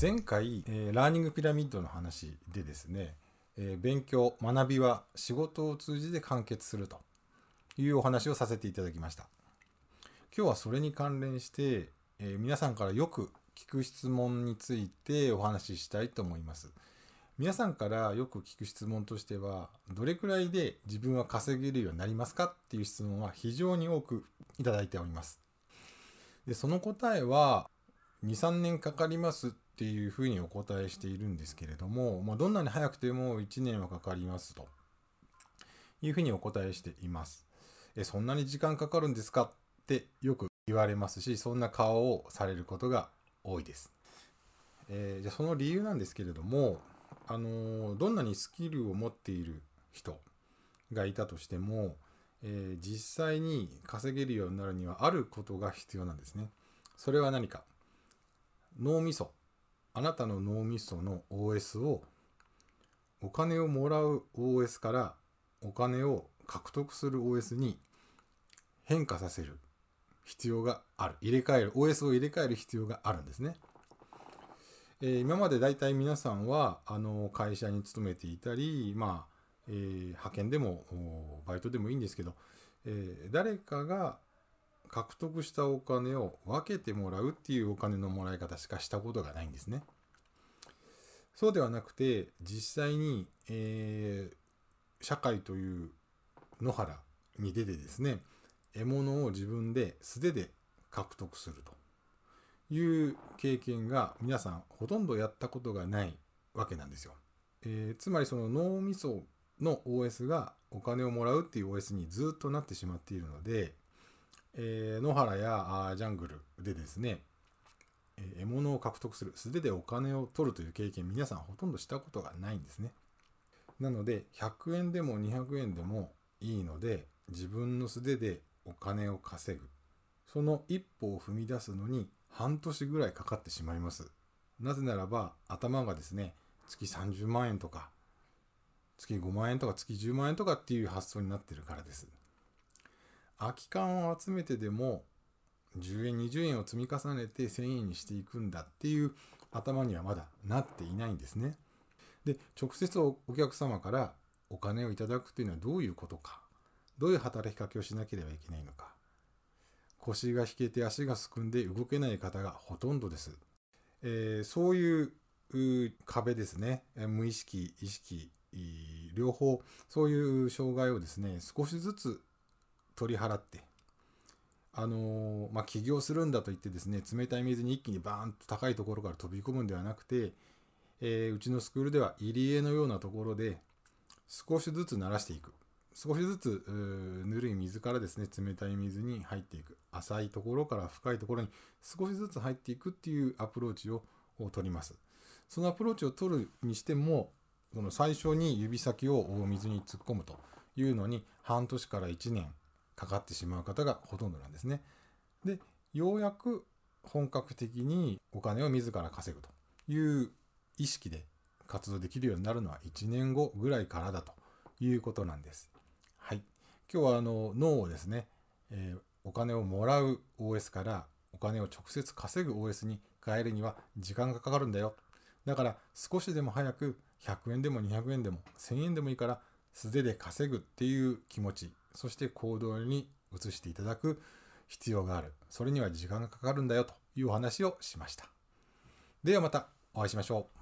前回、えーラーニングピラミッドの話でですね、えー勉強、学びは仕事を通じて完結するというお話をさせていただきました。今日はそれに関連して、えー皆さんからよく聞く質問についてお話ししたいと思います。皆さんからよく聞く質問としては、どれくらいで自分は稼げるようになりますかっていう質問は非常に多くいただいております。で、その答えは、2、3年かかりますっていうふうにお答えしているんですけれども、まあ、どんなに早くても1年はかかりますというふうにお答えしています。え、そんなに時間かかるんですか？ってよく言われますし、そんな顔をされることが多いです。えーじゃその理由なんですけれども、あのーどんなにスキルを持っている人がいたとしても、えー実際に稼げるようになるにはあることが必要なんですね。それは何か？脳みそあなたの脳みその OS をお金をもらう OS からお金を獲得する OS に変化させる必要がある入れ替える OS を入れ替える必要があるんですね。えー今まで大体皆さんはあの会社に勤めていたり、まあえー派遣でもバイトでもいいんですけど、えー誰かが獲得したお金を分けてもらうっていうお金のもらい方しかしたことがないんですね。そうではなくて実際に、えー社会という野原に出てですね獲物を自分で素手で獲得するという経験が皆さんほとんどやったことがないわけなんですよ。えーつまりその脳みその OS がお金をもらうっていう OS にずっとなってしまっているので、えー野原やジャングルでですね、えー獲物を獲得する素手でお金を取るという経験皆さんほとんどしたことがないんですね。なので100円でも200円でもいいので自分の素手でお金を稼ぐその一歩を踏み出すのに半年ぐらいかかってしまいます。なぜならば頭がですね月30万円とか月5万円とか月10万円とかっていう発想になってるからです。空き缶を集めてでも10円20円を積み重ねて1000円にしていくんだっていう頭にはまだなっていないんですね。で直接お客様からお金をいただくっていうのはどういうことかどういう働きかけをしなければいけないのか腰が引けて足がすくんで動けない方がほとんどです。えーそういう壁ですね無意識意識両方そういう障害をですね少しずつ取り払ってあのーまあ起業するんだと言ってですね冷たい水に一気にバーンと高いところから飛び込むんではなくて、えーうちのスクールでは入り江のようなところで少しずつ慣らしていく。少しずつぬるい水からですね冷たい水に入っていく。浅いところから深いところに少しずつ入っていくっていうアプローチをを取ります。そのアプローチを取るにしてもその最初に指先を水に突っ込むというのに半年から1年かかってしまう方がほとんどなんですねでようやく本格的にお金を自ら稼ぐという意識で活動できるようになるのは1年後ぐらいからだということなんです。はい。今日はあの脳をですね、えーお金をもらう OS からお金を直接稼ぐ OS に変えるには時間がかかるんだよ。だから少しでも早く100円でも200円でも1000円でもいいから素手で稼ぐっていう気持ち、そして行動に移していただく必要がある。それには時間がかかるんだよというお話をしました。ではまたお会いしましょう。